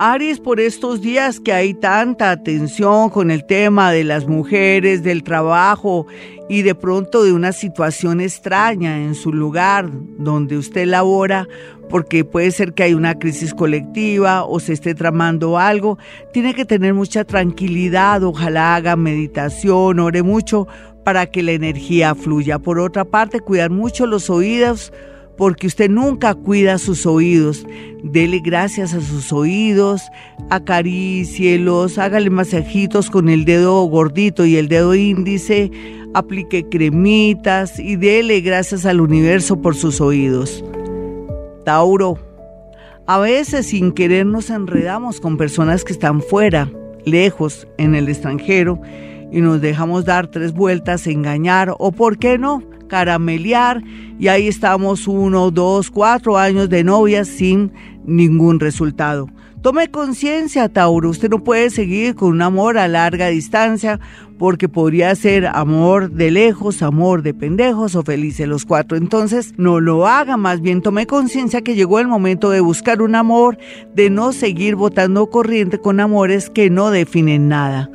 Aries, por estos días que hay tanta atención con el tema de las mujeres, del trabajo y de pronto de una situación extraña en su lugar donde usted labora, porque puede ser que hay una crisis colectiva o se esté tramando algo, tiene que tener mucha tranquilidad, ojalá haga meditación, ore mucho para que la energía fluya. Por otra parte, cuidar mucho los oídos porque usted nunca cuida sus oídos. Dele gracias a sus oídos, acarícielos, hágale masajitos con el dedo gordito y el dedo índice, aplique cremitas y dele gracias al universo por sus oídos. Tauro, a veces sin querer nos enredamos con personas que están fuera, lejos, en el extranjero, y nos dejamos dar tres vueltas, engañar o, ¿por qué no?, caramelear y ahí estamos uno, dos, cuatro años de novia sin ningún resultado. Tome conciencia, Tauro, usted no puede seguir con un amor a larga distancia porque podría ser amor de lejos, amor de pendejos o felices los cuatro. Entonces, no lo haga, más bien tome conciencia que llegó el momento de buscar un amor, de no seguir votando corriente con amores que no definen nada.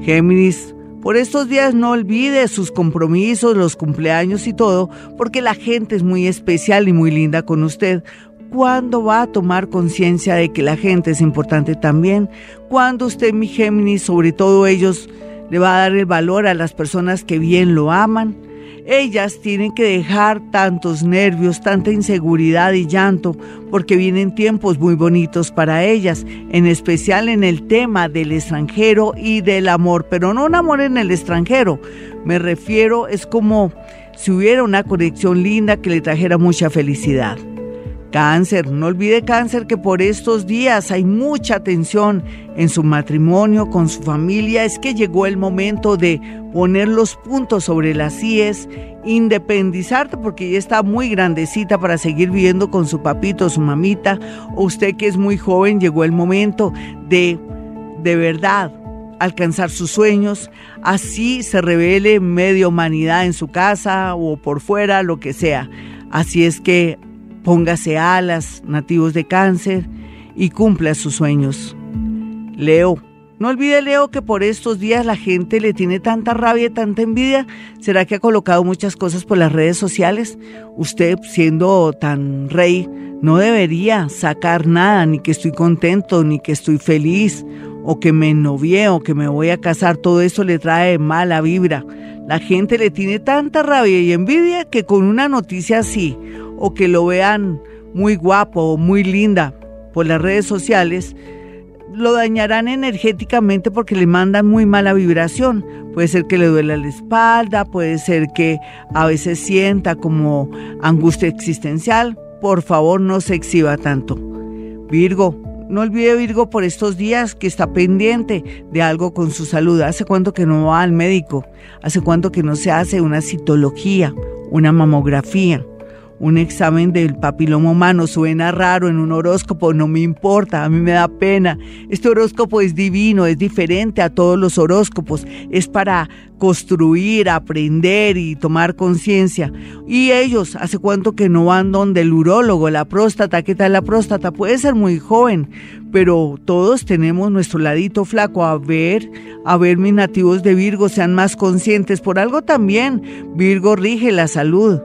Géminis, por estos días no olvide sus compromisos, los cumpleaños y todo, porque la gente es muy especial y muy linda con usted. ¿Cuándo va a tomar conciencia de que la gente es importante también? ¿Cuándo usted, mi Géminis, sobre todo ellos, le va a dar el valor a las personas que bien lo aman? Ellas tienen que dejar tantos nervios, tanta inseguridad y llanto, porque vienen tiempos muy bonitos para ellas, en especial en el tema del extranjero y del amor, pero no un amor en el extranjero. Me refiero, es como si hubiera una conexión linda que le trajera mucha felicidad. Cáncer, no olvide cáncer que por estos días hay mucha tensión en su matrimonio, con su familia. Es que llegó el momento de poner los puntos sobre las IES, independizarte porque ya está muy grandecita para seguir viviendo con su papito, su mamita. O usted que es muy joven, llegó el momento de, de verdad, alcanzar sus sueños, así se revele media humanidad en su casa o por fuera, lo que sea. Así es que Póngase alas, nativos de cáncer, y cumpla sus sueños. Leo. No olvide, Leo, que por estos días la gente le tiene tanta rabia y tanta envidia. ¿Será que ha colocado muchas cosas por las redes sociales? Usted, siendo tan rey, no debería sacar nada, ni que estoy contento, ni que estoy feliz, o que me novié, o que me voy a casar. Todo eso le trae mala vibra. La gente le tiene tanta rabia y envidia que con una noticia así, o que lo vean muy guapo o muy linda por las redes sociales, lo dañarán energéticamente porque le mandan muy mala vibración. Puede ser que le duela la espalda, puede ser que a veces sienta como angustia existencial. Por favor, no se exhiba tanto. Virgo, no olvide Virgo por estos días que está pendiente de algo con su salud. ¿Hace cuánto que no va al médico? ¿Hace cuánto que no se hace una citología, una mamografía? Un examen del papiloma humano suena raro en un horóscopo, no me importa, a mí me da pena. Este horóscopo es divino, es diferente a todos los horóscopos, es para construir, aprender y tomar conciencia. Y ellos, ¿hace cuánto que no van donde el urólogo, la próstata? ¿Qué tal la próstata? Puede ser muy joven, pero todos tenemos nuestro ladito flaco. A ver, a ver, mis nativos de Virgo sean más conscientes. Por algo también, Virgo rige la salud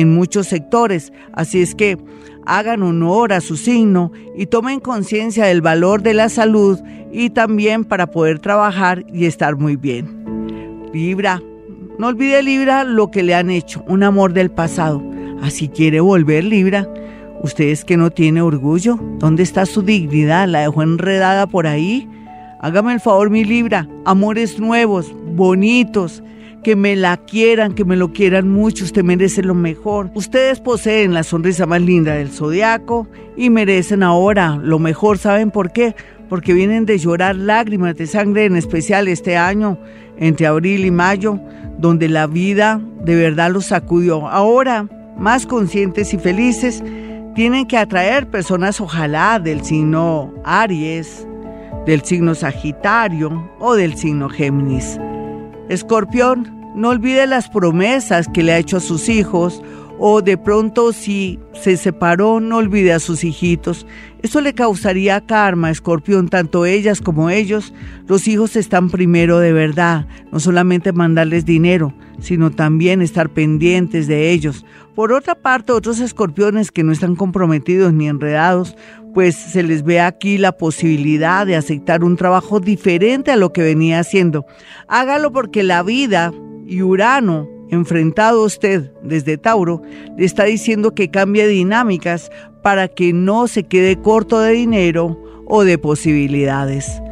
en muchos sectores. Así es que hagan honor a su signo y tomen conciencia del valor de la salud y también para poder trabajar y estar muy bien. Libra, no olvide Libra lo que le han hecho, un amor del pasado. Así quiere volver Libra. Ustedes que no tiene orgullo, ¿dónde está su dignidad? ¿La dejó enredada por ahí? Hágame el favor, mi Libra, amores nuevos, bonitos, que me la quieran, que me lo quieran mucho, usted merece lo mejor. Ustedes poseen la sonrisa más linda del zodiaco y merecen ahora lo mejor. ¿Saben por qué? Porque vienen de llorar lágrimas de sangre, en especial este año, entre abril y mayo, donde la vida de verdad los sacudió. Ahora, más conscientes y felices, tienen que atraer personas, ojalá, del signo Aries, del signo Sagitario o del signo Géminis. Escorpión, no olvide las promesas que le ha hecho a sus hijos o de pronto si se separó no olvide a sus hijitos. Esto le causaría karma, escorpión, tanto ellas como ellos. Los hijos están primero de verdad, no solamente mandarles dinero, sino también estar pendientes de ellos. Por otra parte, otros escorpiones que no están comprometidos ni enredados, pues se les ve aquí la posibilidad de aceptar un trabajo diferente a lo que venía haciendo. Hágalo porque la vida y Urano enfrentado a usted desde Tauro, le está diciendo que cambie dinámicas para que no se quede corto de dinero o de posibilidades.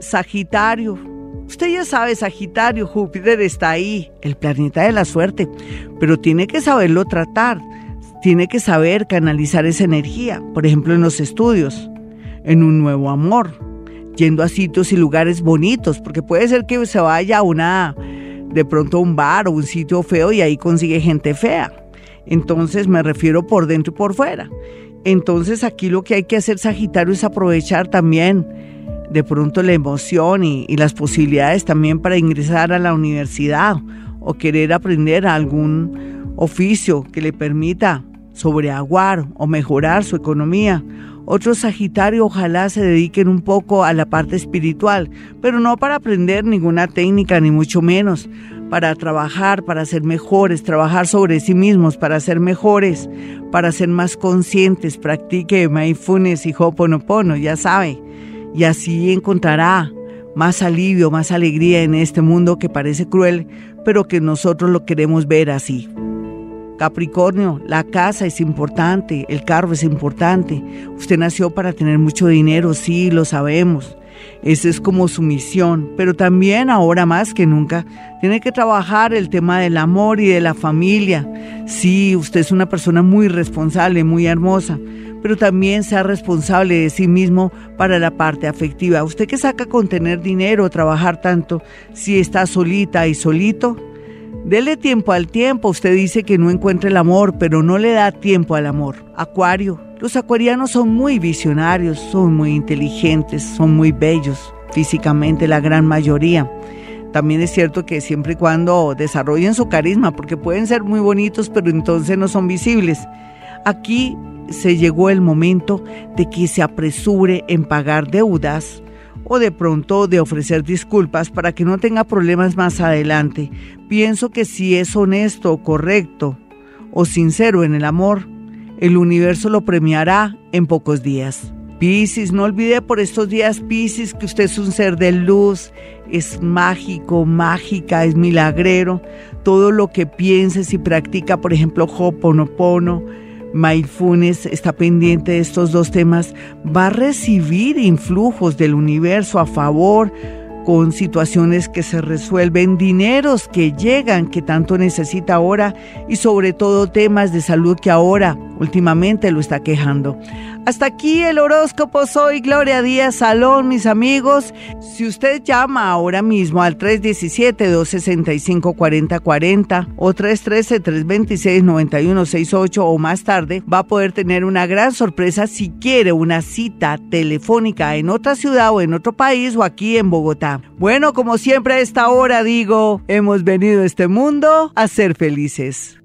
Sagitario. Usted ya sabe, Sagitario, Júpiter está ahí, el planeta de la suerte, pero tiene que saberlo tratar, tiene que saber canalizar esa energía, por ejemplo en los estudios, en un nuevo amor, yendo a sitios y lugares bonitos, porque puede ser que se vaya a una de pronto un bar o un sitio feo y ahí consigue gente fea. Entonces me refiero por dentro y por fuera. Entonces aquí lo que hay que hacer Sagitario es aprovechar también de pronto la emoción y, y las posibilidades también para ingresar a la universidad o querer aprender algún oficio que le permita sobreaguar o mejorar su economía otros Sagitario ojalá se dediquen un poco a la parte espiritual, pero no para aprender ninguna técnica, ni mucho menos, para trabajar, para ser mejores, trabajar sobre sí mismos, para ser mejores, para ser más conscientes. Practique mindfulness y hoponopono, ya sabe, y así encontrará más alivio, más alegría en este mundo que parece cruel, pero que nosotros lo queremos ver así. Capricornio, la casa es importante, el carro es importante. Usted nació para tener mucho dinero, sí, lo sabemos. Esa es como su misión, pero también ahora más que nunca tiene que trabajar el tema del amor y de la familia. Sí, usted es una persona muy responsable, muy hermosa, pero también sea responsable de sí mismo para la parte afectiva. Usted que saca con tener dinero, trabajar tanto, si está solita y solito, Dele tiempo al tiempo. Usted dice que no encuentra el amor, pero no le da tiempo al amor. Acuario. Los acuarianos son muy visionarios, son muy inteligentes, son muy bellos, físicamente la gran mayoría. También es cierto que siempre y cuando desarrollen su carisma, porque pueden ser muy bonitos, pero entonces no son visibles. Aquí se llegó el momento de que se apresure en pagar deudas o de pronto de ofrecer disculpas para que no tenga problemas más adelante. Pienso que si es honesto, correcto o sincero en el amor, el universo lo premiará en pocos días. Piscis, no olvide por estos días, Piscis, que usted es un ser de luz, es mágico, mágica, es milagrero. Todo lo que pienses y practica, por ejemplo, Hoponopono, Mindfulness está pendiente de estos dos temas, va a recibir influjos del universo a favor con situaciones que se resuelven, dineros que llegan que tanto necesita ahora y sobre todo temas de salud que ahora últimamente lo está quejando. Hasta aquí el horóscopo. Soy Gloria Díaz Salón, mis amigos. Si usted llama ahora mismo al 317-265-4040 o 313-326-9168 o más tarde, va a poder tener una gran sorpresa si quiere una cita telefónica en otra ciudad o en otro país o aquí en Bogotá. Bueno, como siempre a esta hora digo, hemos venido a este mundo a ser felices.